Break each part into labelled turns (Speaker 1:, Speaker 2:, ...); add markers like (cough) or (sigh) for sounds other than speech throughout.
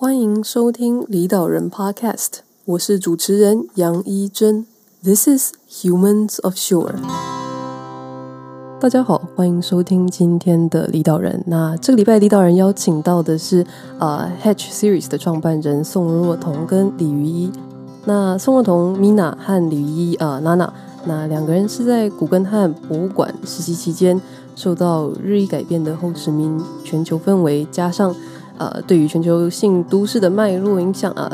Speaker 1: 欢迎收听离岛人 Podcast，我是主持人杨一真。This is Humans of Shore。大家好，欢迎收听今天的离岛人。那这个礼拜离岛人邀请到的是呃 Hatch Series 的创办人宋若彤跟李瑜一。那宋若彤 Mina 和李瑜一呃 Nana，那两个人是在古根汉博物馆实习期间，受到日益改变的后殖民全球氛围，加上呃，对于全球性都市的脉络影响啊，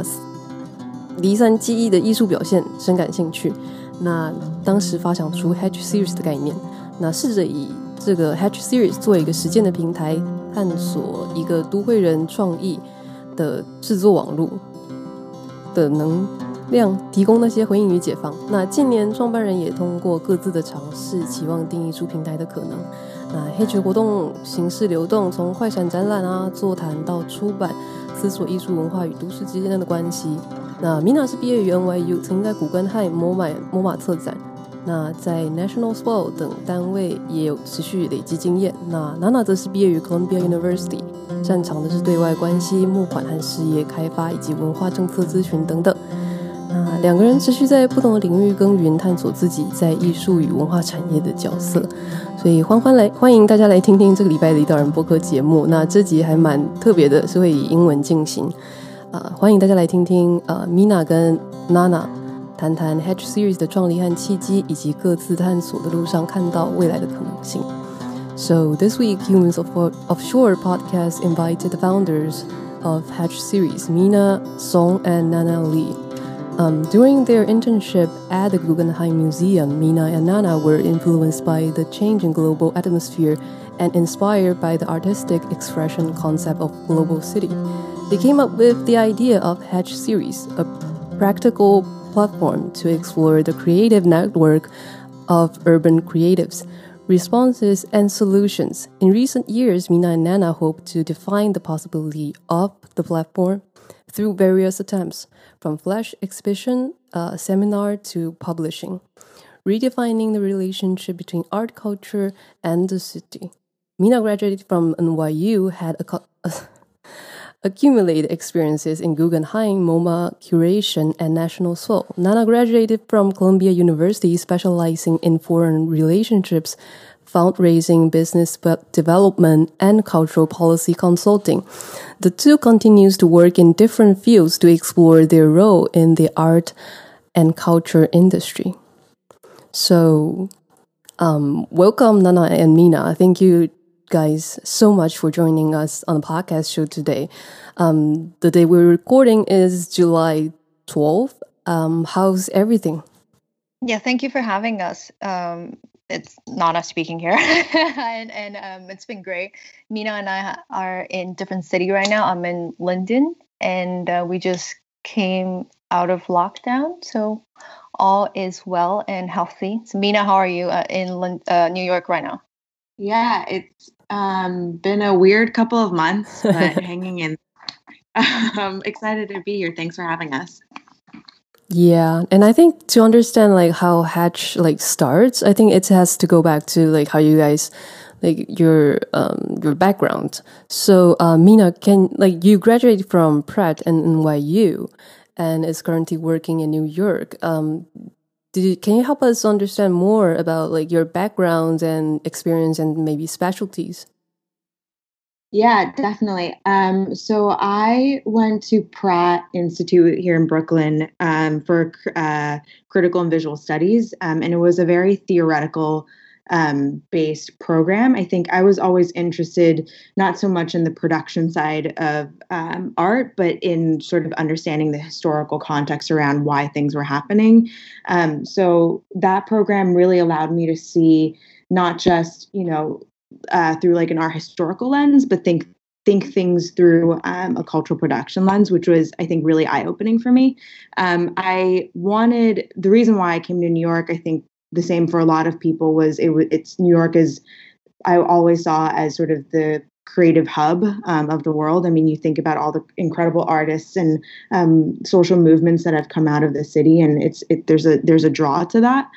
Speaker 1: 离散记忆的艺术表现深感兴趣。那当时发想出 Hatch Series 的概念，那试着以这个 Hatch Series 作为一个实践的平台，探索一个都会人创意的制作网络的能量，提供那些回应与解放。那近年创办人也通过各自的尝试，期望定义出平台的可能。那黑菊活动形式流动，从快闪展览啊、座谈到出版，思索艺术文化与都市之间的关系。那 Mina 是毕业于 NYU，曾经在古根汉、MoMA、MoMA 策展，那在 National Swell 等单位也有持续累积经验。那 Nana 则是毕业于 Columbia University，擅长的是对外关系、募款和事业开发，以及文化政策咨询等等。那两个人持续在不同的领域耕耘，探索自己在艺术与文化产业的角色。所以欢欢来欢迎大家来听听这个礼拜的一道人播客节目。那这集还蛮特别的，是会以英文进行。啊，欢迎大家来听听呃，Mina 跟 Nana 谈谈 Hatch Series 的创立和契机，以及各自探索的路上看到未来的可能性。So this week, Humans of Offshore podcast invited the founders of Hatch Series, Mina, Song, and Nana Lee. Um, during their internship at the Guggenheim Museum, Minna and Nana were influenced by the changing global atmosphere and inspired by the artistic expression concept of global city. They came up with the idea of Hatch Series, a practical platform to explore the creative network of urban creatives, responses, and solutions. In recent years, Minna and Nana hope to define the possibility of the platform through various attempts, from flash exhibition, uh, seminar to publishing, redefining the relationship between art culture and the city. Minna graduated from NYU, had (laughs) accumulated experiences in Guggenheim, MoMA, curation, and NationSwell. Nana graduated from Columbia University, specializing in foreign relationships, fundraising, business development, and cultural policy consulting. The two continues to work in different fields to explore their role in the art and culture industry. So, um, welcome Nana and Mina. Thank you guys so much for joining us on the podcast show today. Um, the day we're recording is July 12th. Um, how's everything?
Speaker 2: Yeah, thank you for having us. Um, it's Nana speaking here, (laughs) and, and um, it's been great. Minna and I are in different city right now. I'm in London, and uh, we just came out of lockdown, so all is well and healthy. So, Minna, how are you uh, in uh, New York right now?
Speaker 3: Yeah, it's um, been a weird couple of months, but (laughs) hanging in. I'm (laughs) excited to be here. Thanks for having us.
Speaker 1: Yeah, and I think to understand like how Hatch like starts, I think it has to go back to like how you guys like your um your background. So uh, Minna, can like you graduated from Pratt and NYU, and is currently working in New York. Um, you, can you help us understand more about like your background and experience and maybe specialties?
Speaker 3: Yeah, definitely. Um, so I went to Pratt Institute here in Brooklyn um, for uh, critical and visual studies, um, and it was a very theoretical um, based program. I think I was always interested not so much in the production side of um, art, but in sort of understanding the historical context around why things were happening. Um, so that program really allowed me to see not just you know uh, through like an art historical lens, but think think things through um, a cultural production lens, which was I think really eye opening for me. Um, I wanted the reason why I came to New York. I think the same for a lot of people was it. It's New York is I always saw as sort of the creative hub um, of the world. I mean, you think about all the incredible artists and um, social movements that have come out of the city, and it's it, there's a there's a draw to that.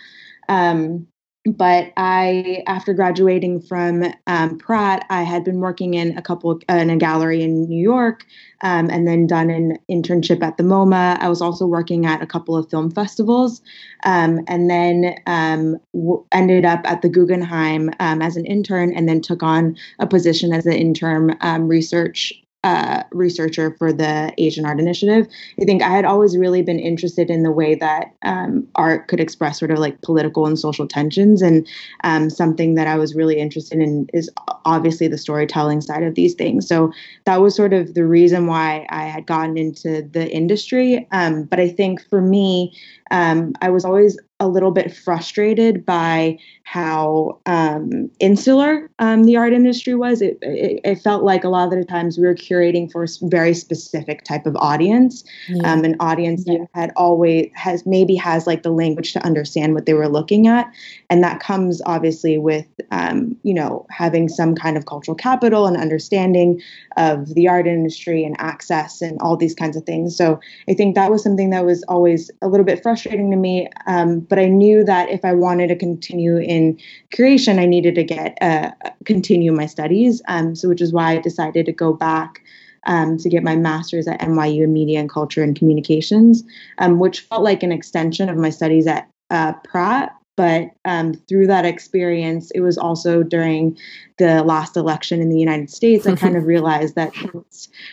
Speaker 3: Um, but I, after graduating from um, Pratt, I had been working in a couple in a gallery in New York, um, and then done an internship at the MoMA. I was also working at a couple of film festivals, um, and then um, w- ended up at the Guggenheim um, as an intern, and then took on a position as an interim um, research uh, researcher for the Asian Art Initiative. I think I had always really been interested in the way that um, art could express sort of like political and social tensions. And um, something that I was really interested in is obviously the storytelling side of these things. So that was sort of the reason why I had gotten into the industry. Um, but I think for me, um, I was always a little bit frustrated by how um, insular um, the art industry was. It, it, it, felt like a lot of the times we were curating for a very specific type of audience, yeah. um, an audience yeah. that had always has maybe has like the language to understand what they were looking at, and that comes obviously with um, you know having some kind of cultural capital and understanding of the art industry and access and all these kinds of things. So I think that was something that was always a little bit frustrating to me. Um, but I knew that if I wanted to continue in curation, I needed to get uh, continue my studies. Um, so which is why I decided to go back. Um, to get my master's at NYU in Media and Culture and Communications, um, which felt like an extension of my studies at uh, Pratt, but um, through that experience, it was also during the last election in the United States, I kind of (laughs) realized that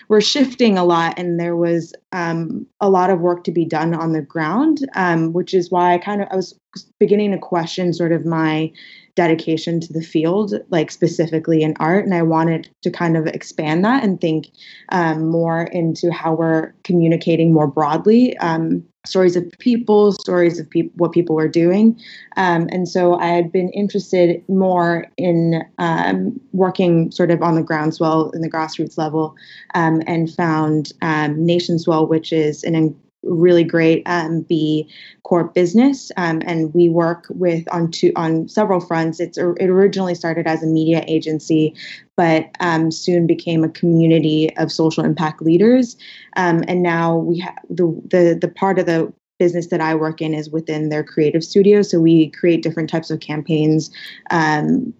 Speaker 3: we're shifting a lot and there was um, a lot of work to be done on the ground, um, which is why I kind of I was beginning to question sort of my dedication to the field, like specifically in art. And I wanted to kind of expand that and think um, more into how we're communicating more broadly um, stories of people, stories of what people were doing. Um, and so I had been interested more in um, working sort of on the groundswell in the grassroots level um, and found um, Nationswell, which is an really great um, B Corp business, um, and we work with on two on several fronts. It's it originally started as a media agency, but um, soon became a community of social impact leaders, um, and now we have the the the part of the business that I work in is within their creative studio. So we create different types of campaigns um,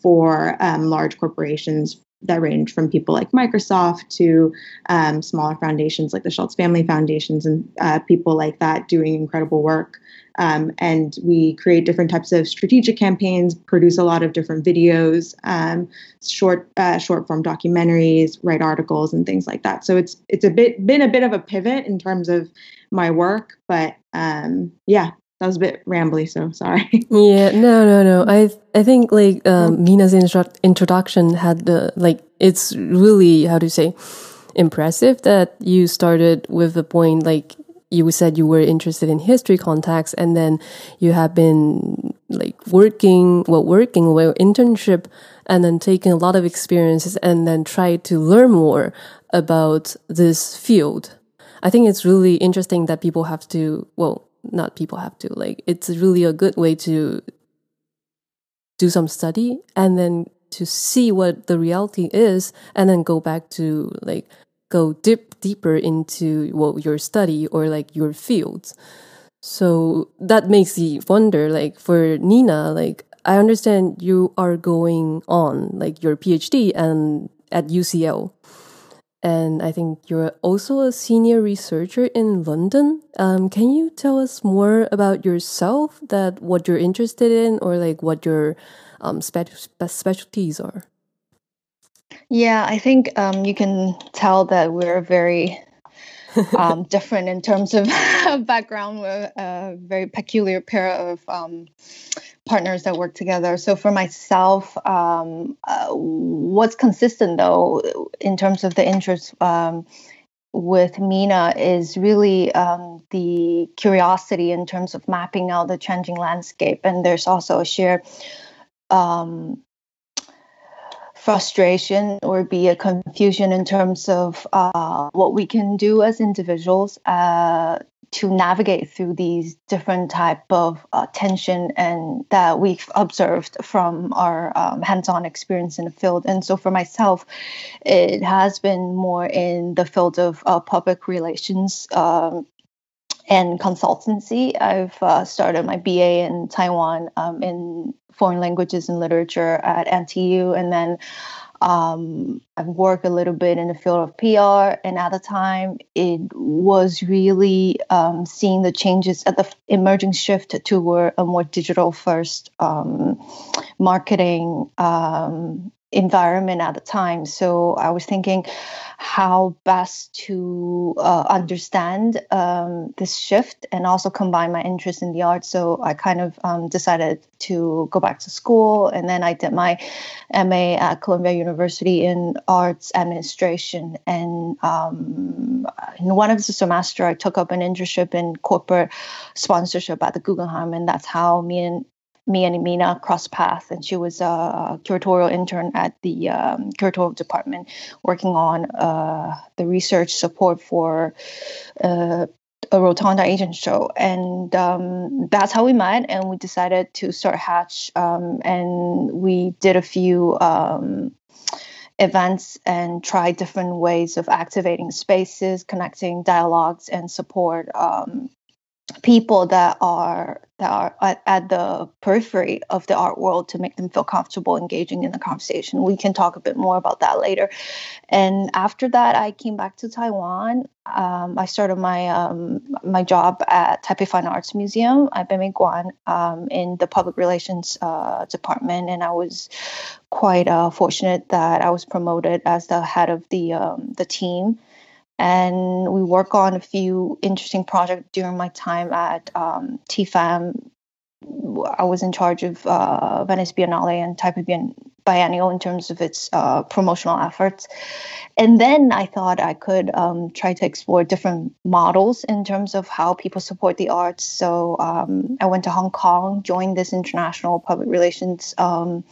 Speaker 3: for um, large corporations that range from people like Microsoft to um, smaller foundations like the Schultz Family Foundations and uh, people like that doing incredible work. Um, and we create different types of strategic campaigns, produce a lot of different videos, um, short uh, short form documentaries, write articles, and things like that. So it's it's a bit been a bit of a pivot in terms of my work, but um, yeah, that was a bit rambly, so sorry. (laughs)
Speaker 1: yeah, no, no, no. I I think like um, Minna's intro- introduction had the like it's really how to say impressive that you started with the point like you said you were interested in history contacts and then you have been like working well working well internship and then taking a lot of experiences and then try to learn more about this field i think it's really interesting that people have to well not people have to. Like it's really a good way to do some study and then to see what the reality is and then go back to like go deep deeper into well your study or like your fields. So that makes me wonder like for nina like i understand you are going on like your phd and at ucl and I think you're also a senior researcher in London. Um, can you tell us more about yourself, that what you're interested in, or like what your um, spe- specialties are?
Speaker 2: Yeah, I think um, you can tell that we're very (laughs) um, different in terms of (laughs) background. We're a very peculiar pair of um, partners that work together. So for myself, um, uh, what's consistent though in terms of the interest um, with Minna is really um, the curiosity in terms of mapping out the changing landscape, and there's also a shared um, frustration or be a confusion in terms of uh, what we can do as individuals uh, to navigate through these different type of uh, tension and that we've observed from our um, hands-on experience in the field and so for myself it has been more in the field of uh, public relations um, and consultancy. I've uh, started my BA in Taiwan um, in foreign languages and literature at NTU, and then um, I've worked a little bit in the field of PR, and at the time, it was really um, seeing the changes at the emerging shift toward a more digital first um, marketing um, environment at the time. So I was thinking how best to uh, understand um, this shift and also combine my interest in the arts. So I kind of um, decided to go back to school, and then I did my MA at Columbia University in arts administration. And um, in one of the semester, I took up an internship in corporate sponsorship at the Guggenheim, and that's how me and me and Minna crossed paths, and she was a curatorial intern at the um, curatorial department, working on uh, the research support for uh, a Rotunda agent show, and um, that's how we met. And we decided to start Hatch, um, and we did a few um, events and try different ways of activating spaces, connecting dialogues, and support um, people that are that are at, at, the periphery of the art world to make them feel comfortable engaging in the conversation. We can talk a bit more about that later. And after that, I came back to Taiwan. Um, I started my um, my job at Taipei Fine Arts Museum at Beimei um, in the public relations uh, department, and I was quite uh, fortunate that I was promoted as the head of the um, the team and we work on a few interesting projects during my time at um, TFAM. I was in charge of uh, Venice Biennale and Taipei Biennial in terms of its uh, promotional efforts. And then I thought I could um, try to explore different models in terms of how people support the arts. So um, I went to Hong Kong, joined this international public relations um,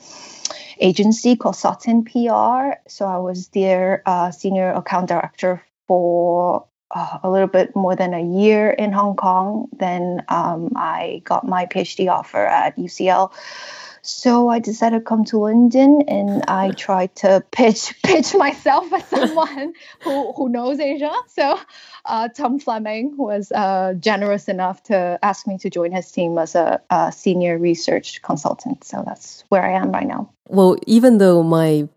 Speaker 2: agency called Sutton PR. So I was their uh, senior account director for uh, a little bit more than a year in Hong Kong. Then um, I got my PhD offer at UCL. So I decided to come to London and I tried to pitch (laughs) pitch myself as someone who, who knows Asia. So uh, Tom Fleming was uh, generous enough to ask me to join his team as a, a senior research consultant. So that's where I am right now.
Speaker 1: Well, even though my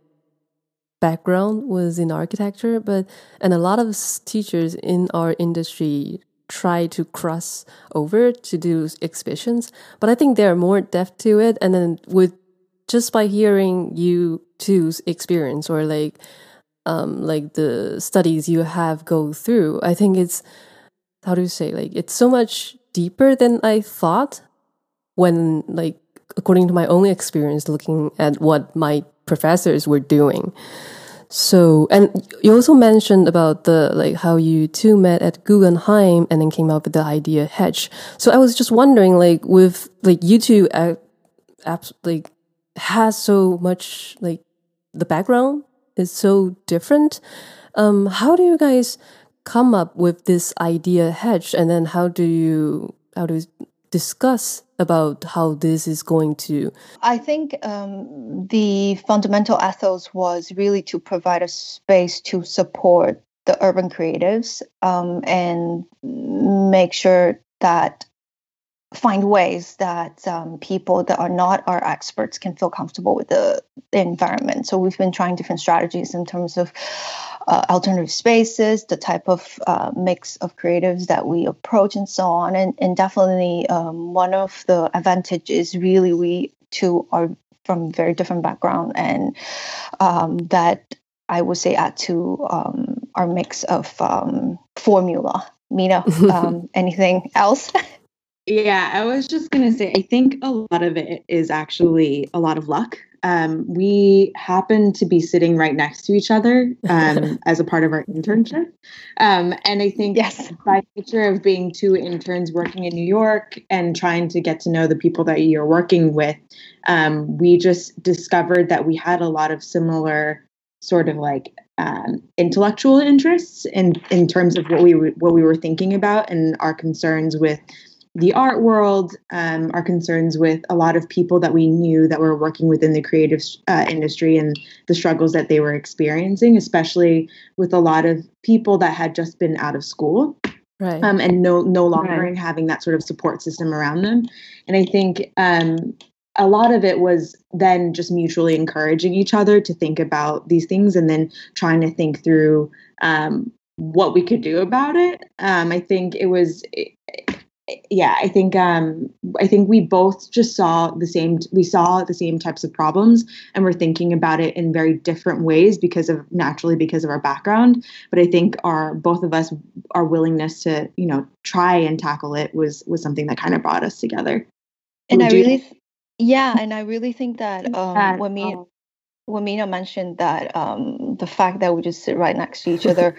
Speaker 1: background was in architecture, but and a lot of teachers in our industry try to cross over to do exhibitions, but I think they're more deaf to it. And then with just by hearing you two's experience or like um like the studies you have go through, I think it's how do you say like it's so much deeper than I thought when like according to my own experience looking at what my professors were doing. So, and you also mentioned about the, like, how you two met at Guggenheim and then came up with the idea Hatch. So I was just wondering, like, with, like, you two, uh, like, has so much, like, the background is so different. Um, how do you guys come up with this idea Hatch, And then how do you, how do discuss about how this is going to?
Speaker 2: I think um, the fundamental ethos was really to provide a space to support the urban creatives um, and make sure that find ways that um, people that are not our experts can feel comfortable with the, the environment. So we've been trying different strategies in terms of uh, alternative spaces, the type of uh, mix of creatives that we approach, and so on. And, and definitely, um, one of the advantages really we two are from very different background, and um, that I would say add to um, our mix of um, formula. Minna, (laughs) um, anything else? (laughs)
Speaker 3: Yeah, I was just going to say, I think a lot of it is actually a lot of luck. Um, we happened to be sitting right next to each other um, (laughs) as a part of our internship. Um, and I think yes. by nature of being two interns working in New York and trying to get to know the people that you're working with, um, we just discovered that we had a lot of similar sort of like um, intellectual interests in in terms of what we what we were thinking about and our concerns with the art world, um, our concerns with a lot of people that we knew that were working within the creative uh, industry and the struggles that they were experiencing, especially with a lot of people that had just been out of school.
Speaker 1: right
Speaker 3: um, and no no longer right. having that sort of support system around them and i think um, a lot of it was then just mutually encouraging each other to think about these things and then trying to think through um, what we could do about it um, i think it was yeah, I think um, I think we both just saw the same. We saw the same types of problems, and we're thinking about it in very different ways because of naturally because of our background. But I think our both of us, our willingness to you know try and tackle it was was something that kind of brought us together.
Speaker 2: And Would I really, th- yeah, and I really think that um, when me um, when Minna mentioned that um, the fact that we just sit right next to each (laughs) other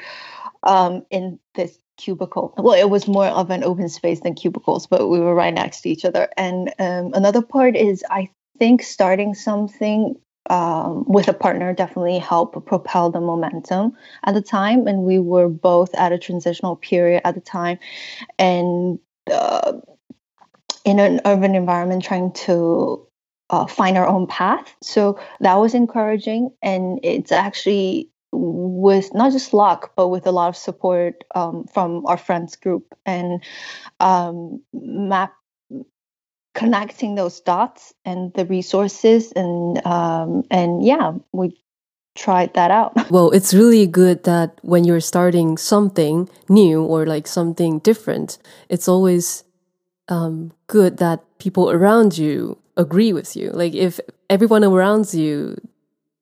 Speaker 2: um, in this cubicle. Well, it was more of an open space than cubicles, but we were right next to each other. And um, another part is, I think, starting something um, with a partner definitely helped propel the momentum at the time. And we were both at a transitional period at the time, and uh, in an urban environment, trying to uh, find our own path. So that was encouraging, and it's actually with not just luck, but with a lot of support um, from our friends group and um, map connecting those dots and the resources and um, and yeah, we tried that out. (laughs)
Speaker 1: Well, it's really good that when you're starting something new or like something different, it's always um, good that people around you agree with you. Like if everyone around you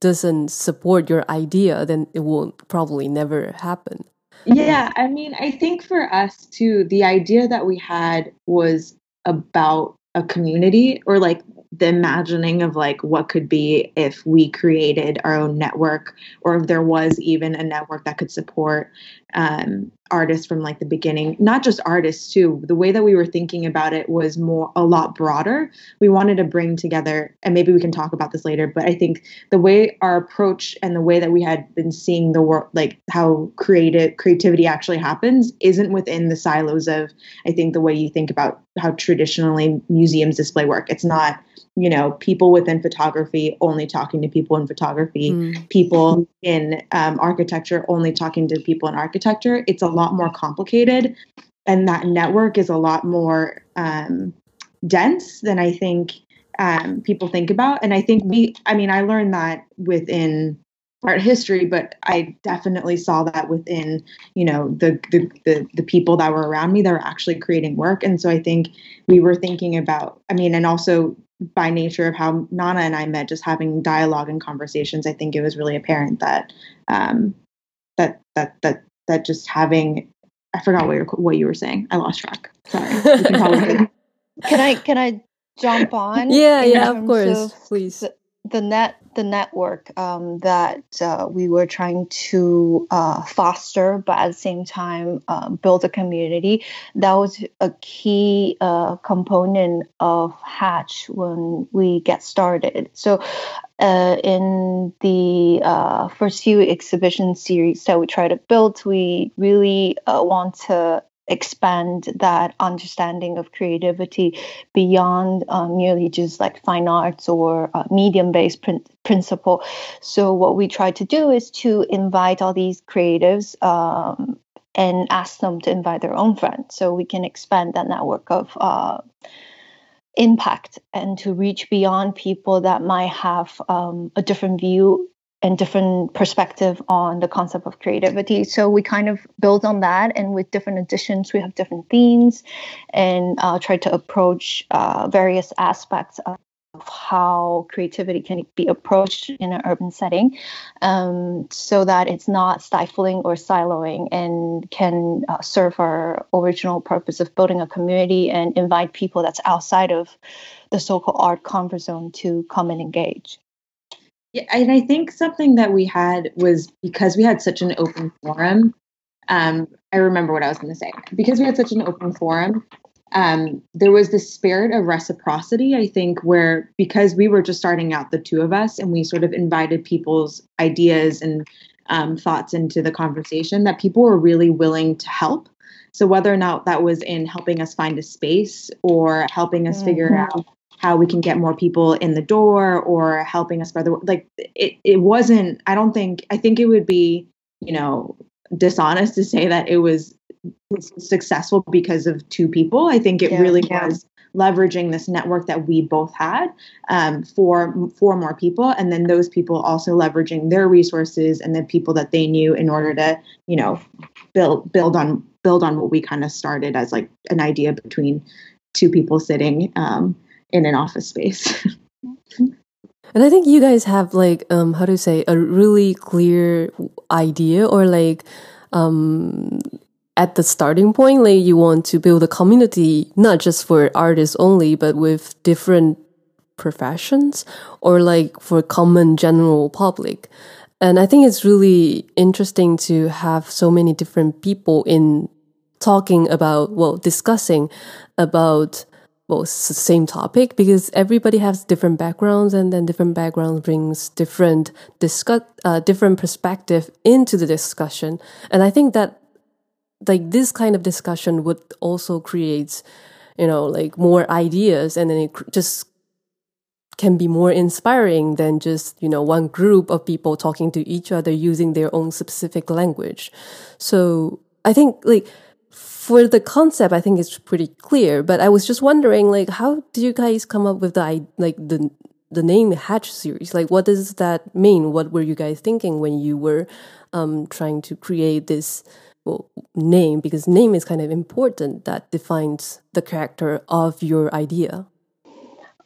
Speaker 1: doesn't support your idea, then it will probably never happen.
Speaker 3: Yeah, I mean, I think for us too, the idea that we had was about a community or like the imagining of like what could be if we created our own network or if there was even a network that could support um, artists from like the beginning not just artists too the way that we were thinking about it was more a lot broader. We wanted to bring together and maybe we can talk about this later but i think the way our approach and the way that we had been seeing the world like how creative creativity actually happens isn't within the silos of i think the way you think about how traditionally museums display work. It's not you know people within photography only talking to people in photography. Mm. people in um, architecture only talking to people in architecture. It's a lot more complicated and that network is a lot more um, dense than i think um, people think about. And i think we i mean i learned that within art history but i definitely saw that within you know the, the the the, people that were around me that were actually creating work. And so i think we were thinking about i mean and also by nature of how Nana and I met, just having dialogue and conversations, I think it was really apparent that um, that that that that just having I forgot what you what you were saying. I lost track. Sorry.
Speaker 2: can, (laughs) can I can I jump on?
Speaker 1: Yeah, yeah, of course, of please.
Speaker 2: The, the net the network um, that uh, we were trying to uh, foster, but at the same time uh, build a community. That was a key uh, component of Hatch when we get started. So, uh, in the uh, first few exhibition series that we try to build, we really want to expand that understanding of creativity beyond uh, merely just like fine arts or uh, medium based prin- principle. So, what we try to do is to invite all these creatives um, and ask them to invite their own friends so we can expand that network of. Uh, impact and to reach beyond people that might have um, a different view and different perspective on the concept of creativity. So we kind of build on that, and with different additions, we have different themes, and uh, try to approach uh, various aspects of how creativity can be approached in an urban setting, um, so that it's not stifling or siloing, and can uh, serve our original purpose of building a community and invite people that's outside of the so-called art comfort zone to come and engage.
Speaker 3: Yeah, and I think something that we had was because we had such an open forum. Um, I remember what I was going to say. Because we had such an open forum, um, there was this spirit of reciprocity, I think, where because we were just starting out, the two of us, and we sort of invited people's ideas and um, thoughts into the conversation, that people were really willing to help. So whether or not that was in helping us find a space or helping us mm-hmm. figure out how we can get more people in the door or helping us spread the like it, it wasn't i don't think i think it would be you know dishonest to say that it was successful because of two people. I think it yeah, really yeah. was leveraging this network that we both had um, for for more people, and then those people also leveraging their resources and the people that they knew in order to you know build build on build on what we kind of started as like an idea between two people sitting um, in an office space. (laughs)
Speaker 1: And I think you guys have like um how to say a really clear idea or like um at the starting point like you want to build a community not just for artists only but with different professions or like for common general public. And I think it's really interesting to have so many different people in talking about well discussing about well, it's the same topic because everybody has different backgrounds and then different backgrounds brings different discuss uh, different perspective into the discussion. And i think that like this kind of discussion would also create you know like more ideas and then it just can be more inspiring than just you know one group of people talking to each other using their own specific language. So i think like for the concept, I think it's pretty clear. But I was just wondering, like, how do you guys come up with the like the the name Hatch series? Like, what does that mean? What were you guys thinking when you were um, trying to create this well, name? Because name is kind of important that defines the character of your idea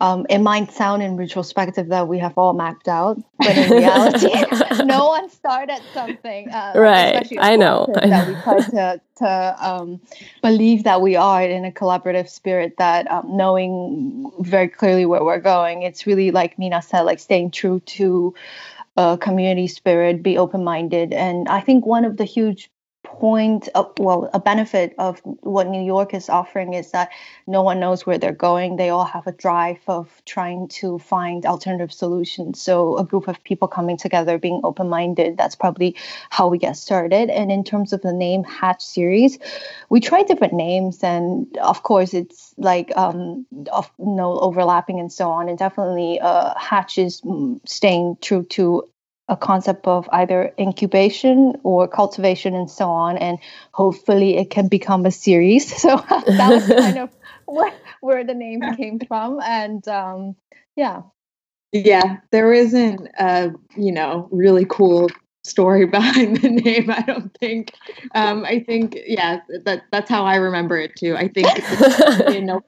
Speaker 2: um, it might sound in retrospective that we have all mapped out, but in reality, (laughs) (laughs) no one started something.
Speaker 1: Uh, right, I know.
Speaker 2: That we try to to um, believe that we are in a collaborative spirit. That um, knowing very clearly where we're going, it's really like Minna said, like staying true to a community spirit, be open minded, and I think one of the huge point of, well a benefit of what new york is offering is that no one knows where they're going. They all have a drive of trying to find alternative solutions. So a group of people coming together being open-minded that's probably how we get started. And in terms of the name hatch series we tried different names and of course it's like um of no overlapping and so on. And definitely uh hatch is mm, staying true to a concept of either incubation or cultivation and so on and hopefully it can become a series. (laughs) So (laughs) that was kind of (laughs) where, where the name came from and um, yeah.
Speaker 3: Yeah there isn't a you know really cool story behind the name i don't think. Um, i think yeah that that's how i remember it too. I think you know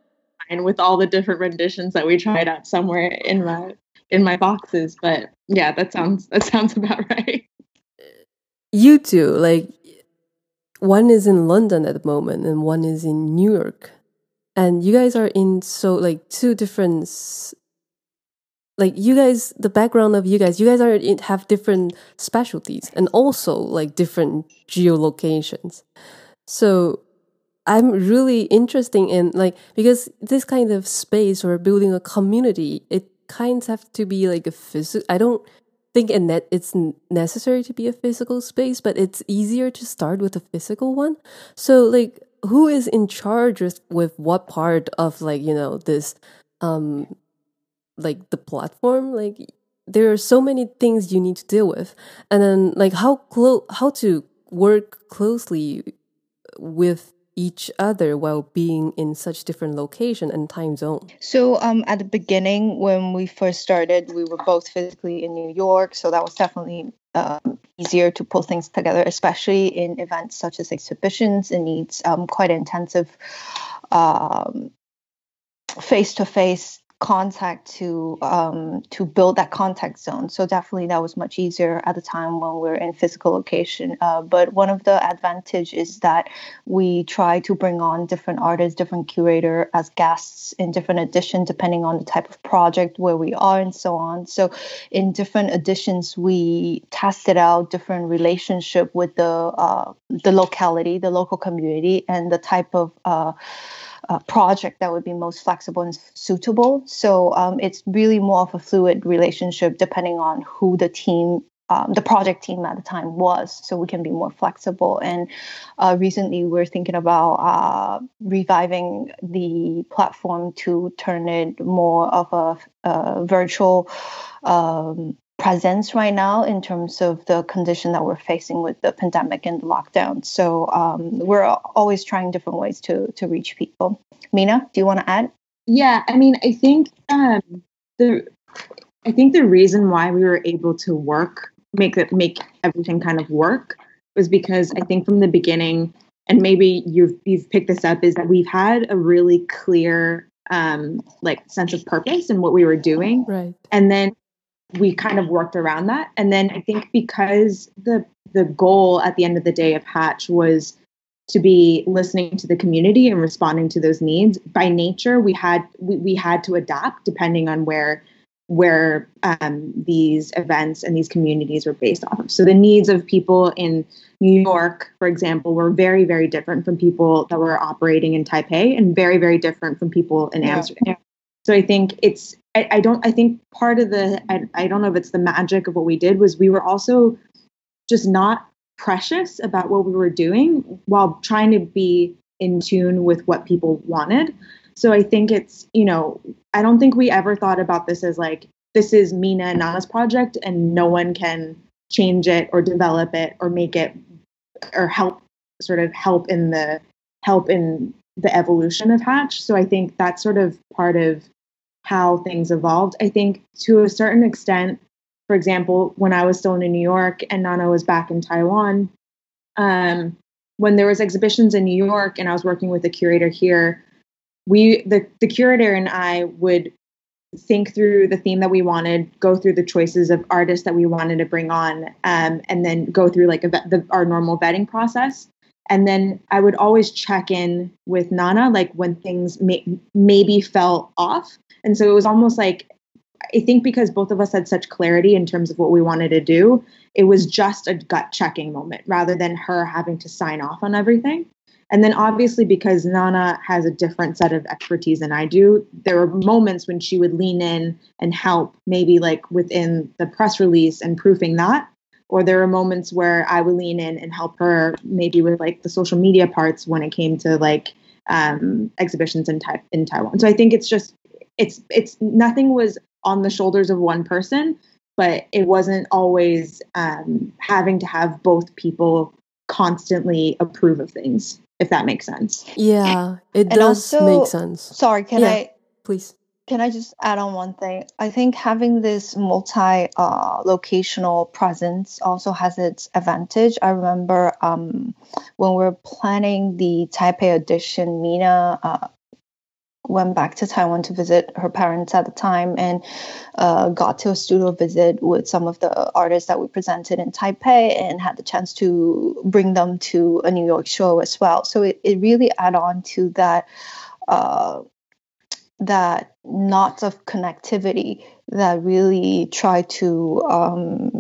Speaker 3: with all the different renditions that we tried out somewhere in my in my boxes. But yeah, that sounds that sounds (laughs) about right.
Speaker 1: You two, like one is in London at the moment and one is in New York. And you guys are in so like two different like you guys the background of you guys you guys are in, have different specialties and also like different geolocations so i'm really interested in like because this kind of space or building a community it kinds have to be like a physical. I don't think in that it's necessary to be a physical space, but it's easier to start with a physical one. So like, who is in charge with, with what part of like you know this, um, like the platform? Like there are so many things you need to deal with, and then like how close how to work closely with each other while being in such different location and time zone?
Speaker 2: So um, at the beginning, when we first started, we were both physically in New York, so that was definitely um, easier to pull things together, especially in events such as exhibitions. It needs um, quite intensive face to face contact to um, to build that contact zone. So definitely that was much easier at the time when we are in physical location. Uh, but one of the advantage is that we try to bring on different artists, different curator as guests in different editions, depending on the type of project where we are and so on. So in different editions, we tested out different relationship with the uh, the locality, the local community, and the type of uh, uh, project that would be most flexible and suitable. So um, it's really more of a fluid relationship depending on who the team. Um, the project team at the time was, so we can be more flexible. And uh, recently, we're thinking about uh, reviving the platform to turn it more of a, a virtual um, presence right now in terms of the condition that we're facing with the pandemic and the lockdown. So um, we're always trying different ways to to reach people. Minna, do you want to add?
Speaker 3: Yeah, I mean, I think um, the I think the reason why we were able to work make it make everything kind of work was because I think from the beginning, and maybe you've you've picked this up, is that we've had a really clear um, like sense of purpose and what we were doing,
Speaker 1: right?
Speaker 3: And then we kind of worked around that. And then I think because the the goal at the end of the day of Hatch was to be listening to the community and responding to those needs by nature we had we, we had to adapt depending on where where um, these events and these communities were based off of so the needs of people in new york for example were very very different from people that were operating in taipei and very very different from people in yeah. amsterdam so i think it's I, I, don't i think part of the I, I don't know if it's the magic of what we did was we were also just not precious about what we were doing while trying to be in tune with what people wanted. So I think it's, you know, I don't think we ever thought about this as like, this is Minna and Nana's project and no one can change it or develop it or make it or help sort of help in the help in the evolution of Hatch. So I think that's sort of part of how things evolved. I think to a certain extent, for example, when I was still in New York and Nana was back in Taiwan, um, when there was exhibitions in New York and I was working with the curator here, we the, the curator and I would think through the theme that we wanted, go through the choices of artists that we wanted to bring on, um, and then go through like a, the, our normal vetting process. And then I would always check in with Nana, like when things may, maybe fell off. And so it was almost like I think because both of us had such clarity in terms of what we wanted to do, it was just a gut checking moment rather than her having to sign off on everything. And then obviously because Nana has a different set of expertise than I do, there were moments when she would lean in and help maybe like within the press release and proofing that. Or there were moments where I would lean in and help her maybe with like the social media parts when it came to like um, exhibitions in, tai- in Taiwan. So I think it's just it's it's nothing was on the shoulders of one person, but it wasn't always um, having to have both people constantly approve of things, if that makes sense.
Speaker 1: Yeah, it and does also, make sense.
Speaker 2: Sorry, can yeah, I
Speaker 1: please?
Speaker 2: Can I just add on one thing? I think having this multi uh, locational presence also has its advantage. I remember um, when we were planning the Taipei edition, Minna uh, went back to Taiwan to visit her parents at the time and uh, got to a studio visit with some of the artists that we presented in Taipei and had the chance to bring them to a New York show as well. So it, it really add on to that uh, that knots of connectivity that really try to um,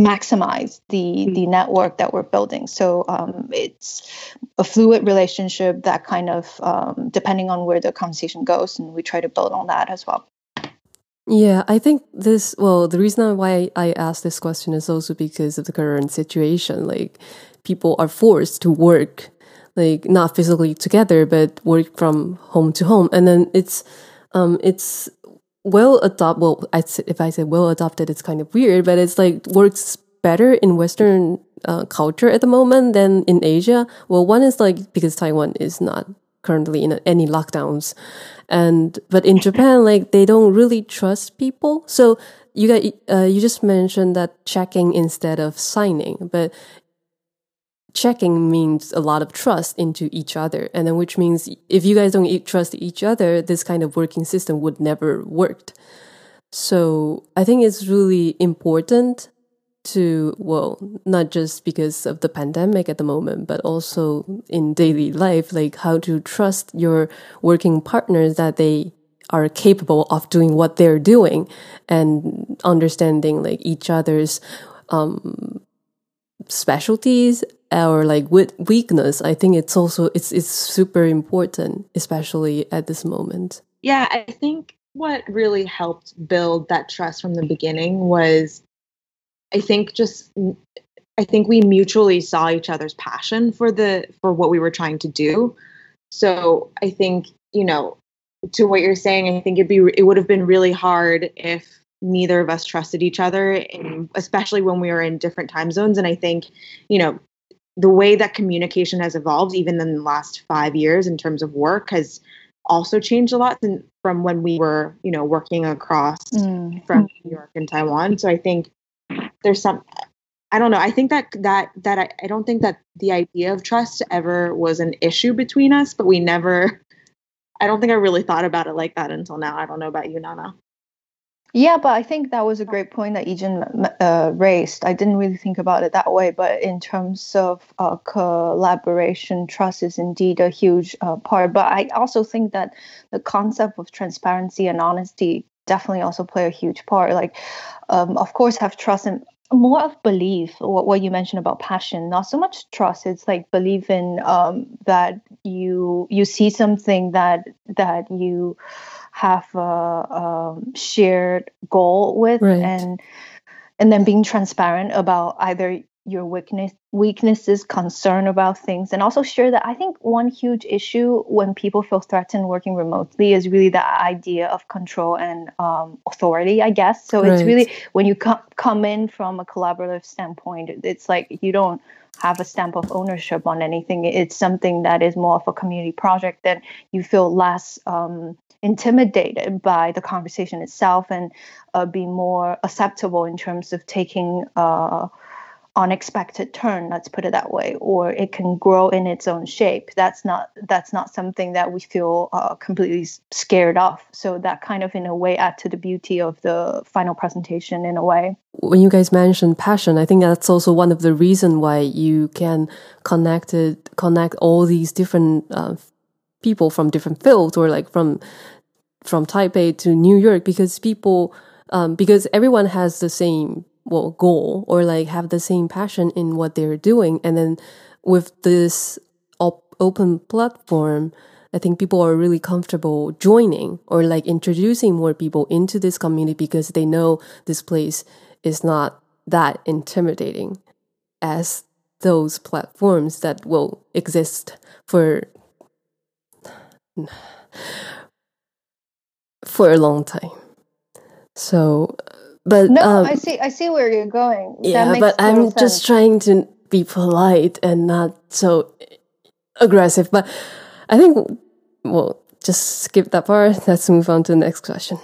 Speaker 2: maximize the the network that we're building. So um, it's a fluid relationship that kind of um, depending on where the conversation goes and we try to build on that as well.
Speaker 1: Yeah i think this well the reason why i asked this question is also because of the current situation. Like people are forced to work like not physically together but work from home to home. And then it's um it's well adopted. Well, I, if I say well adopted, it's kind of weird, but it's like works better in Western uh, culture at the moment than in Asia. Well, one is like because Taiwan is not currently in any lockdowns, and but in Japan, (laughs) like they don't really trust people. So you got uh, you just mentioned that checking instead of signing, but checking means a lot of trust into each other. And then which means if you guys don't trust each other this kind of working system would never worked. So i think it's really important to well not just because of the pandemic at the moment but also in daily life like how to trust your working partners that they are capable of doing what they're doing and understanding like each other's um, specialties or like wit weakness i think it's also it's it's super important especially at this moment
Speaker 3: yeah i think what really helped build that trust from the beginning was i think just i think we mutually saw each other's passion for the for what we were trying to do so i think you know to what you're saying i think it'd be it would have been really hard if neither of us trusted each other, especially when we were in different time zones. And I think, you know, the way that communication has evolved, even in the last five years, in terms of work, has also changed a lot from when we were, you know, working across mm. from New York and Taiwan. So I think there's some I don't know. I think that that that I, I don't think that the idea of trust ever was an issue between us, but we never I don't think I really thought about it like that until now. I don't know about you, Nana.
Speaker 2: Yeah, but I think that was a great point that Ejin uh, raised. I didn't really think about it that way, but in terms of uh, collaboration, trust is indeed a huge uh, part. But I also think that the concept of transparency and honesty definitely also play a huge part. Like, um, of course, have trust and more of belief what, what you mentioned about passion not so much trust it's like believe in um, that you you see something that that you have a, a shared goal with right. and and then being transparent about either your weakness weaknesses concern about things and also share that i think one huge issue when people feel threatened working remotely is really the idea of control and um, authority i guess so right. it's really when you come come in from a collaborative standpoint it's like you don't have a stamp of ownership on anything it's something that is more of a community project then you feel less um, intimidated by the conversation itself and uh, be more acceptable in terms of taking uh, unexpected turn let's put it that way or it can grow in its own shape. That's not that's not something that we feel uh, completely scared of. So that kind of in a way add to the beauty of the final presentation in a way.
Speaker 1: When you guys mentioned passion i think that's also one of the reason why you can connect it, connect all these different uh, people from different fields or like from from taipei to new york because people um, because everyone has the same well goal or like have the same passion in what they're doing. And then with this op- open platform i think people are really comfortable joining or like introducing more people into this community because they know this place is not that intimidating as those platforms that will exist for (sighs) for a long time so but
Speaker 2: no, um, I see. I see where you're going.
Speaker 1: Yeah, but I'm sense. just trying to be polite and not so aggressive. But I think we'll just skip that part. Let's move on to the next question.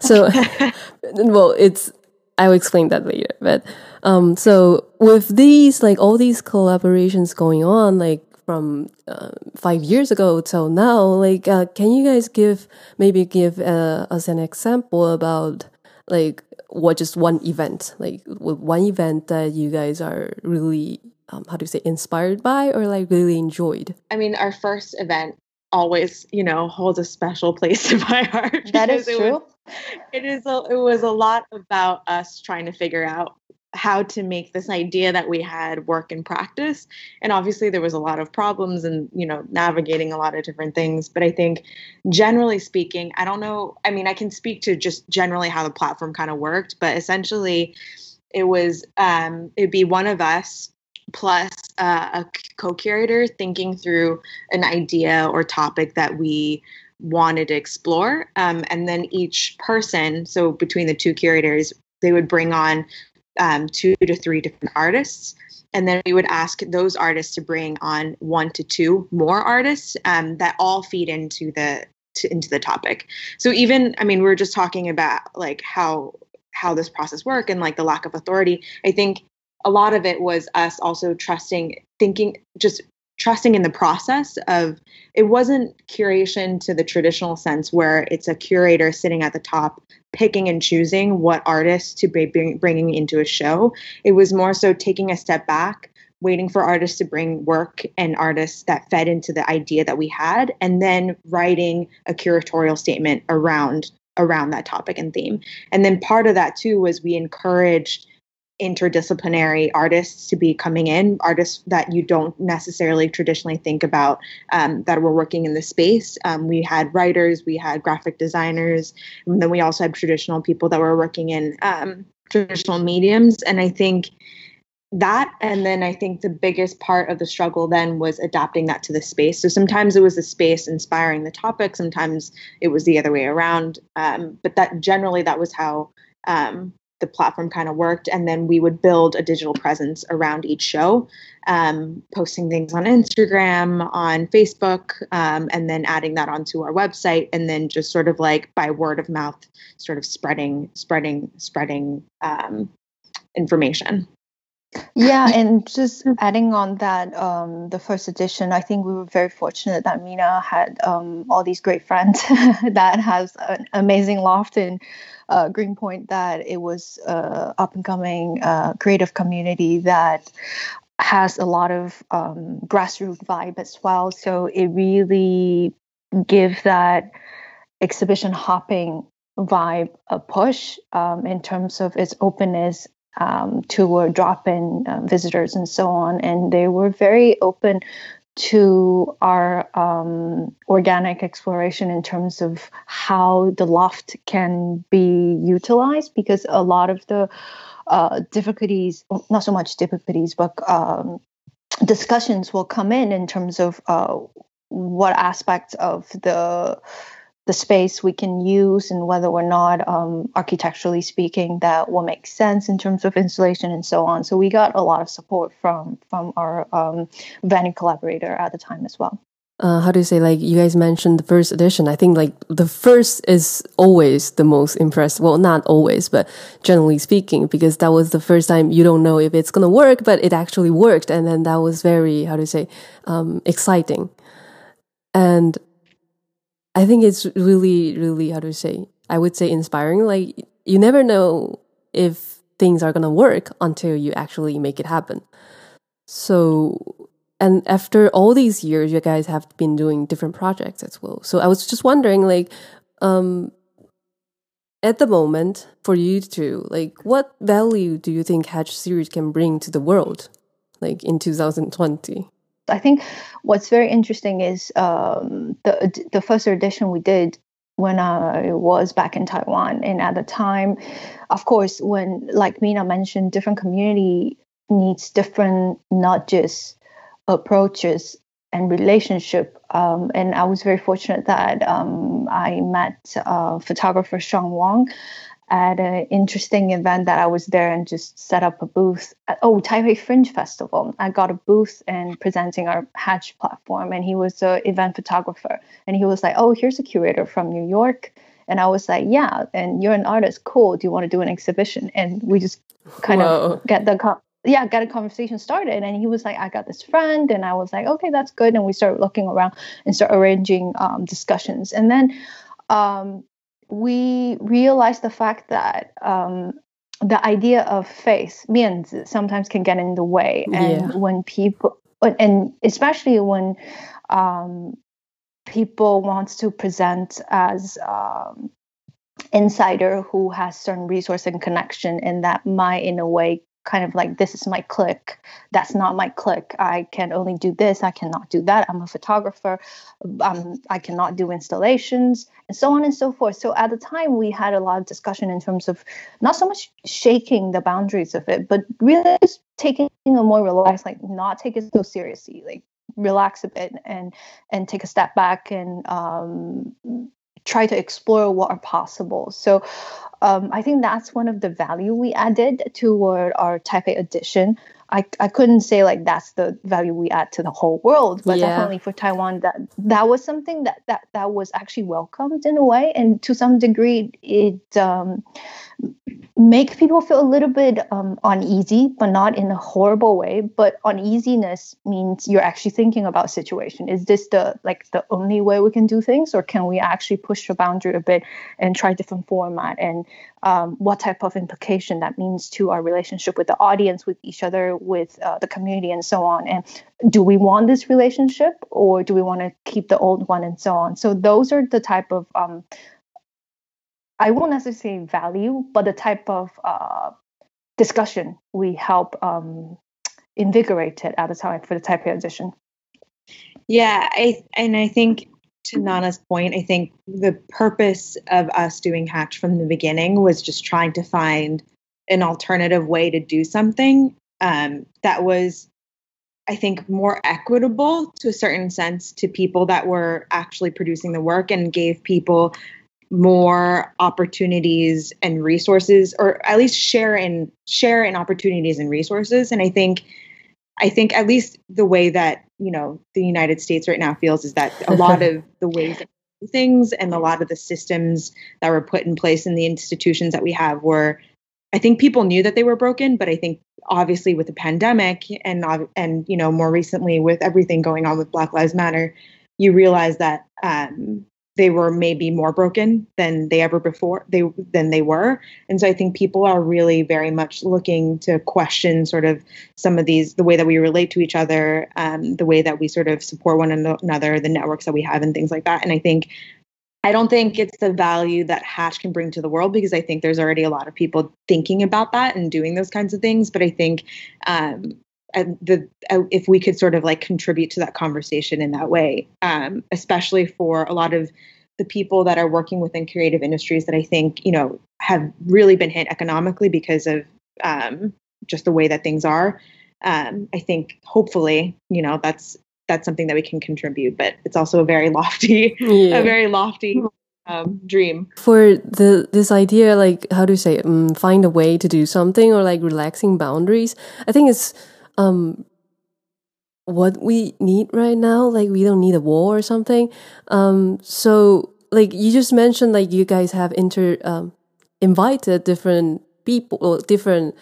Speaker 1: So, (laughs) well, it's I'll explain that later. But um, so with these, like all these collaborations going on, like from uh, five years ago till now, like uh, can you guys give maybe give uh, us an example about like what just one event like one event that you guys are really um, how do you say inspired by or like really enjoyed?
Speaker 3: I mean our first event always you know holds a special place (laughs) in my heart
Speaker 2: that is true
Speaker 3: it was, it is a, it was a lot about us trying to figure out how to make this idea that we had work in practice. And obviously there was a lot of problems and you know navigating a lot of different things. But i think generally speaking i don't know i mean i can speak to just generally how the platform kind of worked but essentially it was um, it'd be one of us plus uh, a co-curator thinking through an idea or topic that we wanted to explore. Um, and then each person so between the two curators they would bring on um, two to three different artists. And then we would ask those artists to bring on one to two more artists um, that all feed into the to, into the topic. So even, I mean, we are just talking about like how how this process work and like the lack of authority. I think a lot of it was us also trusting, thinking, just trusting in the process of it wasn't curation to the traditional sense where it's a curator sitting at the top picking and choosing what artists to be bringing into a show. It was more so taking a step back waiting for artists to bring work and artists that fed into the idea that we had and then writing a curatorial statement around around that topic and theme. And then part of that too was we encouraged interdisciplinary artists to be coming in, artists that you don't necessarily traditionally think about um, that were working in the space. Um, we had writers, we had graphic designers, and then we also had traditional people that were working in um, traditional mediums. And I think that and then i think the biggest part of the struggle then was adapting that to the space so sometimes it was the space inspiring the topic sometimes it was the other way around um, but that generally that was how um, the platform kind of worked and then we would build a digital presence around each show um, posting things on instagram on facebook um, and then adding that onto our website and then just sort of like by word of mouth sort of spreading spreading spreading um, information
Speaker 2: yeah and just adding on that um, the first edition i think we were very fortunate that Minna had um, all these great friends (laughs) that has an amazing loft in uh, greenpoint that it was uh, up and coming uh, creative community that has a lot of um, grassroots vibe as well. So it really give that exhibition hopping vibe a push um, in terms of its openness um, to drop in uh, visitors and so on. And they were very open to our um, organic exploration in terms of how the loft can be utilized because a lot of the uh, difficulties, not so much difficulties, but um, discussions will come in in terms of uh, what aspects of the the space we can use and whether or not um, architecturally speaking that will make sense in terms of installation and so on. So we got a lot of support from from our um, venue collaborator at the time as well.
Speaker 1: Uh, how do you say like you guys mentioned the first edition. I think like the first is always the most impressive well not always but generally speaking because that was the first time you don't know if it's going to work but it actually worked. And then that was very how do you say um, exciting. And I think it's really, really, how to say, I would say inspiring. Like, you never know if things are going to work until you actually make it happen. So, and after all these years, you guys have been doing different projects as well. So, I was just wondering, like, um, at the moment, for you two, like, what value do you think Hatch series can bring to the world, like in 2020?
Speaker 2: I think what's very interesting is um, the the first edition we did when I was back in Taiwan, and at the time, of course, when like Minna mentioned, different community needs different not just approaches and relationship. Um, and I was very fortunate that um, I met uh, photographer Sean Wong at an interesting event that I was there and just set up a booth. At, oh, Taipei Fringe Festival. I got a booth and presenting our Hatch platform, and he was an event photographer. And he was like, "Oh, here's a curator from New York." And I was like, "Yeah, and you're an artist. Cool. Do you want to do an exhibition?" And we just kind Whoa. of get the yeah, got a conversation started. And he was like, I got this friend. And I was like, okay, that's good. And we started looking around and start arranging um, discussions. And then um, we realize the fact that um, the idea of face, means sometimes can get in the way and yeah. when people and especially when um, people wants to present as um, insider who has certain resource and connection and that might in a way kind of like this is my click that's not my click i can only do this. I cannot do that. I'm a photographer. Um, i cannot do installations and so on and so forth. So at the time we had a lot of discussion in terms of not so much shaking the boundaries of it but really taking a more relaxed like not take it so seriously like relax a bit and and take a step back and um, try to explore what are possible so um, I think that's one of the value we added toward our Taipei edition. I, I couldn't say like that's the value we add to the whole world, but yeah. definitely for Taiwan that that was something that that that was actually welcomed in a way, and to some degree it um, make people feel a little bit um, uneasy, but not in a horrible way. But uneasiness means you're actually thinking about situation. Is this the like the only way we can do things, or can we actually push the boundary a bit and try different format and um, what type of implication that means to our relationship with the audience, with each other, with uh, the community, and so on. And do we want this relationship, or do we want to keep the old one, and so on? So those are the type of um, I won't necessarily say value, but the type of uh, discussion we help um, invigorate it at the time for the type of edition.
Speaker 3: Yeah, I and I think to Nana's point, I think the purpose of us doing Hatch from the beginning was just trying to find an alternative way to do something um, that was I think more equitable to a certain sense to people that were actually producing the work and gave people more opportunities and resources or at least share in share in opportunities and resources. And i think i think at least the way that you know the united states right now feels is that a lot (laughs) of the ways that things and a lot of the systems that were put in place in the institutions that we have were i think people knew that they were broken but i think obviously with the pandemic and and you know more recently with everything going on with black lives matter you realize that um, they were maybe more broken than they ever before they than they were and so i think people are really very much looking to question sort of some of these the way that we relate to each other um, the way that we sort of support one another the networks that we have and things like that and i think I don't think it's the value that Hatch can bring to the world because I think there's already a lot of people thinking about that and doing those kinds of things. But I think um, the uh, if we could sort of like contribute to that conversation in that way, um, especially for a lot of the people that are working within creative industries that I think you know have really been hit economically because of um, just the way that things are. Um, I think hopefully you know that's that's something that we can contribute, but it's also a very (laughs) lofty, yeah. a very lofty um, dream
Speaker 1: for the this idea like how do you say um, find a way to do something or like relaxing boundaries i think it's um what we need right now like we don't need a war or something. Um so like you just mentioned like you guys have inter um invited different people or different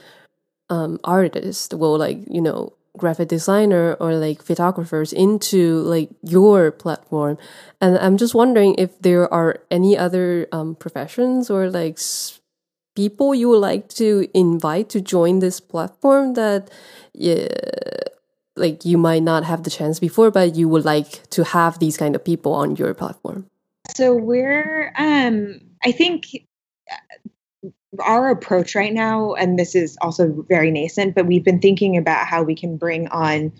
Speaker 1: um artists well like you know graphic designer or like photographers into like your platform. And i'm just wondering if there are any other um professions or like people you would like to invite to join this platform that yeah, like you might not have the chance before but you would like to have these kind of people on your platform.
Speaker 3: So we're um i think uh, our approach right now and this is also very nascent but we've been thinking about how we can bring on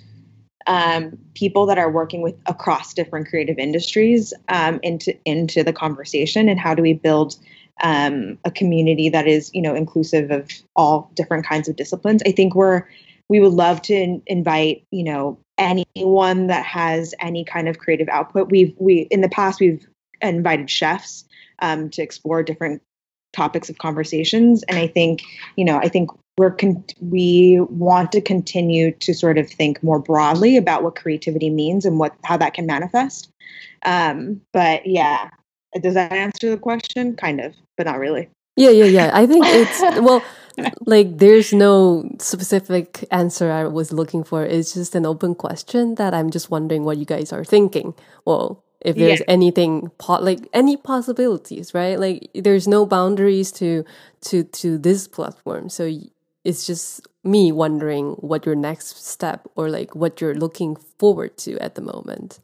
Speaker 3: um, people that are working with across different creative industries um, into into the conversation and how do we build um, a community that is you know inclusive of all different kinds of disciplines. I think we're we would love to in, invite you know anyone that has any kind of creative output. We've we in the past we've invited chefs um, to explore different topics of conversations. And i think you know i think we're con- we want to continue to sort of think more broadly about what creativity means and what how that can manifest. Um, but yeah. Does that answer the question? Kind of but not really.
Speaker 1: Yeah yeah yeah. I think it's well like there's no specific answer I was looking for. It's just an open question that I'm just wondering what you guys are thinking. Well, if there's yeah. anything like any possibilities, right? Like there's no boundaries to to to this platform. So it's just me wondering what your next step or like what you're looking forward to at the moment.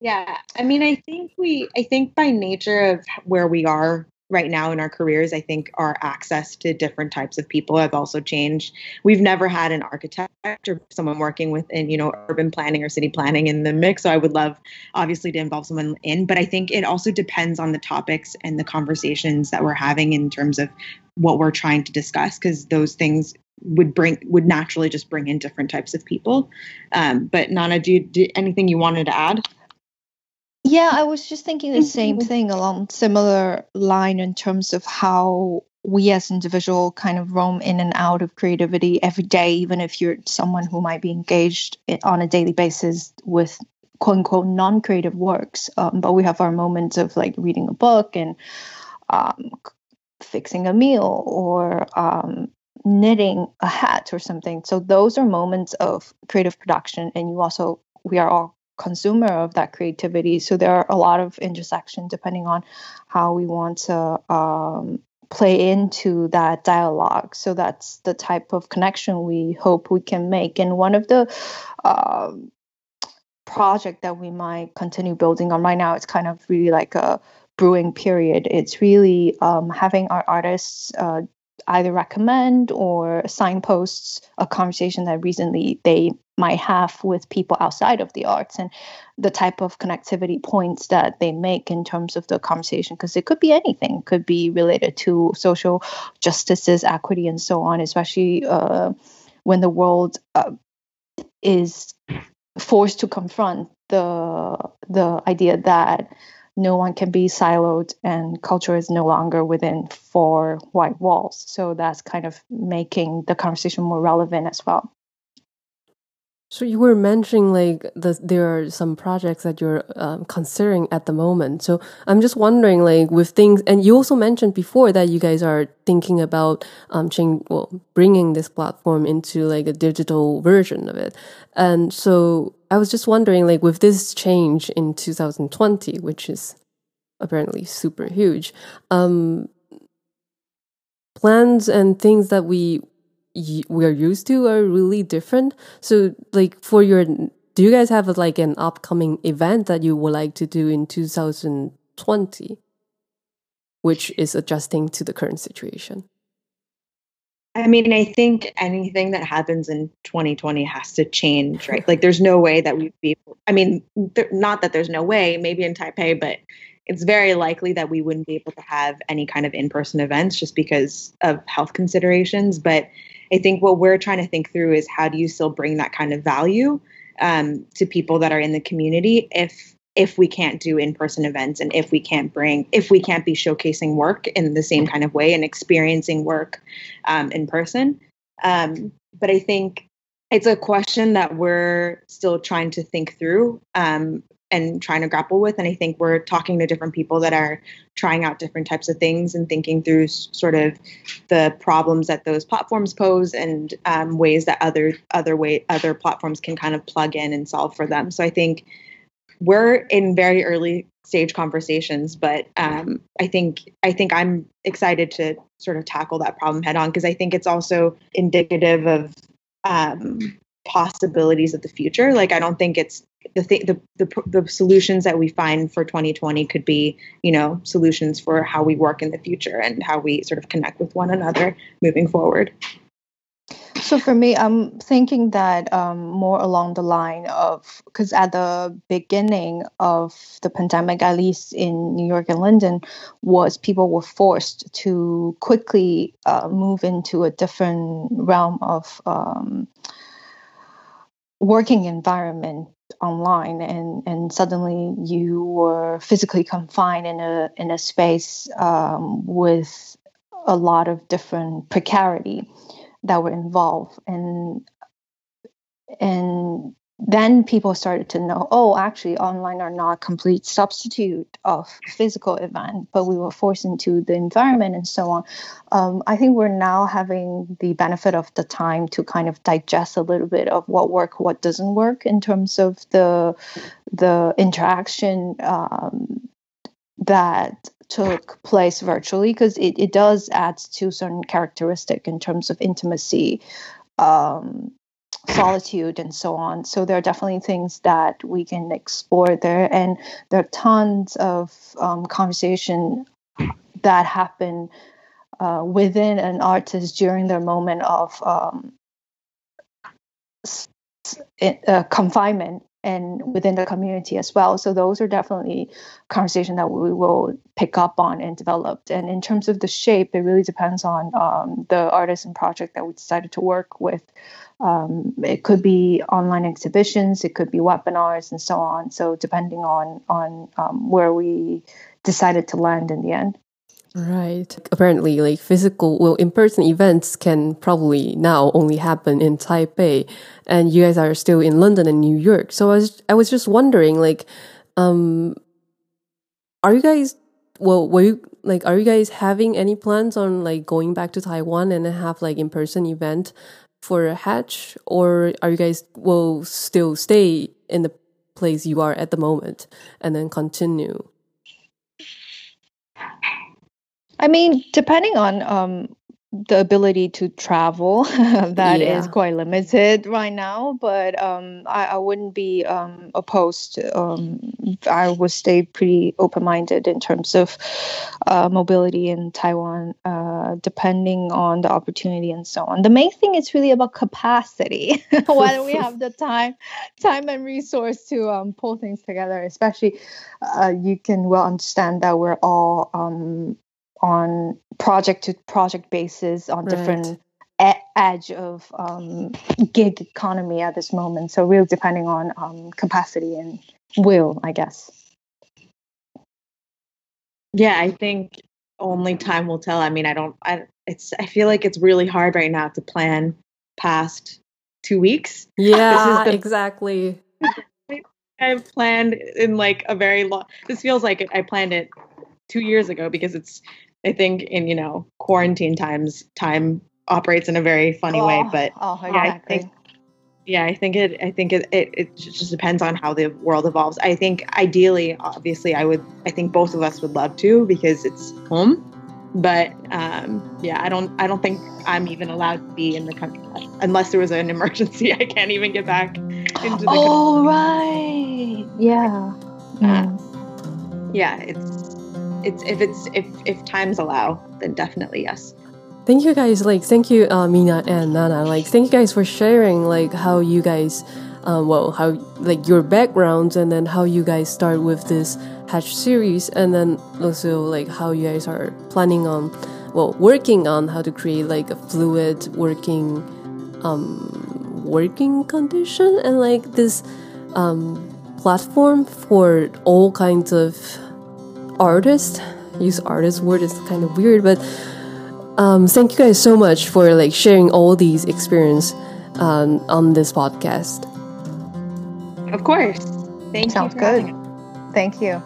Speaker 3: Yeah, I mean, I think we, I think by nature of where we are right now in our careers, I think our access to different types of people have also changed. We've never had an architect or someone working within, you know, urban planning or city planning in the mix. So I would love, obviously, to involve someone in, but I think it also depends on the topics and the conversations that we're having in terms of what we're trying to discuss, because those things would bring would naturally just bring in different types of people. Um, but Nana, do, you, do anything you wanted to add?
Speaker 2: Yeah, I was just thinking the same thing along similar line in terms of how we as individual kind of roam in and out of creativity every day, even if you're someone who might be engaged on a daily basis with quote unquote non-creative works. Um, but we have our moments of like reading a book and um, fixing a meal or um, knitting a hat or something. So those are moments of creative production, and you also we are all consumer of that creativity. So there are a lot of intersection depending on how we want to um, play into that dialogue. So that's the type of connection we hope we can make. And one of the uh, project that we might continue building on right now, it's kind of really like a brewing period. It's really um, having our artists uh, either recommend or signposts a conversation that recently they might have with people outside of the arts and the type of connectivity points that they make in terms of the conversation because it could be anything. It could be related to social justices equity and so on especially uh, when the world uh, is forced to confront the the idea that no one can be siloed and culture is no longer within four white walls. So that's kind of making the conversation more relevant as well.
Speaker 1: So you were mentioning like the, there are some projects that you're um, considering at the moment. So I'm just wondering, like with things, and you also mentioned before that you guys are thinking about um, change, well, bringing this platform into like a digital version of it. And so I was just wondering, like with this change in 2020, which is apparently super huge, um, plans and things that we we are used to are really different. So, like for your, do you guys have a, like an upcoming event that you would like to do in 2020, which is adjusting to the current situation?
Speaker 3: I mean, I think anything that happens in 2020 has to change, right? Like, there's no way that we'd be. I mean, th- not that there's no way, maybe in Taipei, but it's very likely that we wouldn't be able to have any kind of in-person events just because of health considerations. But I think what we're trying to think through is how do you still bring that kind of value um, to people that are in the community if if we can't do in-person events and if we can't bring if we can't be showcasing work in the same kind of way and experiencing work um, in person. Um, but i think it's a question that we're still trying to think through um, and trying to grapple with. And I think we're talking to different people that are trying out different types of things and thinking through sort of the problems that those platforms pose and um, ways that other other way other platforms can kind of plug in and solve for them. So I think we're in very early stage conversations, but um, I think I think I'm excited to sort of tackle that problem head on because I think it's also indicative of um, possibilities of the future. Like I don't think it's the, th- the the the solutions that we find for 2020 could be you know solutions for how we work in the future and how we sort of connect with one another moving forward
Speaker 2: so for me i'm thinking that um, more along the line of because at the beginning of the pandemic at least in new york and london was people were forced to quickly uh, move into a different realm of um, working environment online and and suddenly you were physically confined in a in a space um, with a lot of different precarity that were involved. And and then people started to know oh actually online are not a complete substitute of physical event but we were forced into the environment and so on. Um, i think we're now having the benefit of the time to kind of digest a little bit of what work what doesn't work in terms of the the interaction um, that took place virtually because it, it does add to certain characteristic in terms of intimacy um, solitude and so on. So there are definitely things that we can explore there, and there are tons of um, conversation that happen uh, within an artist during their moment of um, uh, confinement and within the community as well. So those are definitely conversation that we will pick up on and develop. And in terms of the shape, it really depends on um, the artist and project that we decided to work with. Um, it could be online exhibitions, it could be webinars, and so on. So depending on on um, where we decided to land in the end.
Speaker 1: Right. Apparently, like physical, well, in-person events can probably now only happen in Taipei, and you guys are still in London and New York. So I was, I was just wondering, like, um, are you guys, well, were you like, are you guys having any plans on like going back to Taiwan and have like in-person event for a hatch or are you guys will still stay in the place you are at the moment and then continue?
Speaker 2: I mean depending on um the ability to travel (laughs) that yeah. is quite limited right now but um, I, I, wouldn't be um, opposed um, i would stay pretty open-minded in terms of uh, mobility in taiwan uh, depending on the opportunity and so on. The main thing is really about capacity. (laughs) Whether we have the (laughs) time time and resource to um, pull things together? Especially uh, you can well understand that we're all um, on project to project basis on right. different edge of um, gig economy at this moment. So really depending on um, capacity and will, I guess.
Speaker 3: Yeah, I think only time will tell. I mean, I don't. I it's. I feel like it's really hard right now to plan past two weeks. (laughs)
Speaker 1: Yeah, the, exactly. (laughs)
Speaker 3: I've planned in like a very long. This feels like I planned it two years ago because it's. I think in you know quarantine times, time operates in a very funny
Speaker 2: oh,
Speaker 3: way. But
Speaker 2: oh, exactly. yeah, I think,
Speaker 3: yeah, I think it. I think it, it. It just depends on how the world evolves. I think ideally, obviously, I would. I think both of us would love to because it's home. But um, yeah, I don't. I don't think I'm even allowed to be in the country unless there was an emergency. (laughs) I can't even get back into the.
Speaker 2: Oh right. Yeah.
Speaker 3: Uh, yeah. It's. It's if it's if if times allow, then definitely yes.
Speaker 1: Thank you guys like thank you uh, Minna and nana. Like thank you guys for sharing like how you guys um, well how like your backgrounds and then how you guys start with this hatch series and then also like how you guys are planning on well working on how to create like a fluid working um working condition and like this um platform for all kinds of artists use artist word is kind of weird but um, thank you guys so much for like sharing all these experience um, on this podcast.
Speaker 3: Of course.
Speaker 2: Thank Sounds you. good. Thank you.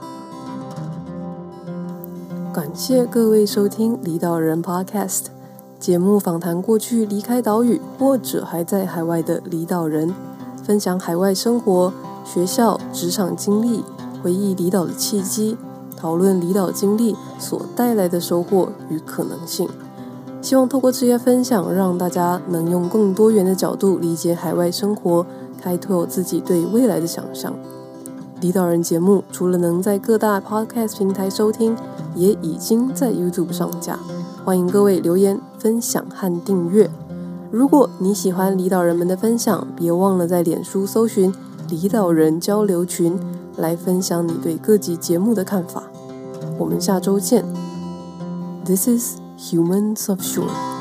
Speaker 1: 感谢各位收听离岛人 Podcast 节目，访谈过去离开岛屿或者还在海外的离岛人，分享海外生活、学校、职场经历，回忆离岛的契机， 讨论离岛经历所带来的收获与可能性。希望透过这些分享，让大家能用更多元的角度理解海外生活，开拓自己对未来的想象。离岛人节目除了能在各大 Podcast 平台收听，也已经在 YouTube 上架。欢迎各位留言、分享和订阅。如果你喜欢离岛人们的分享，别忘了在脸书搜寻“离岛人交流群”来分享你对各集节目的看法。我们下周见。This is Humans Offshore.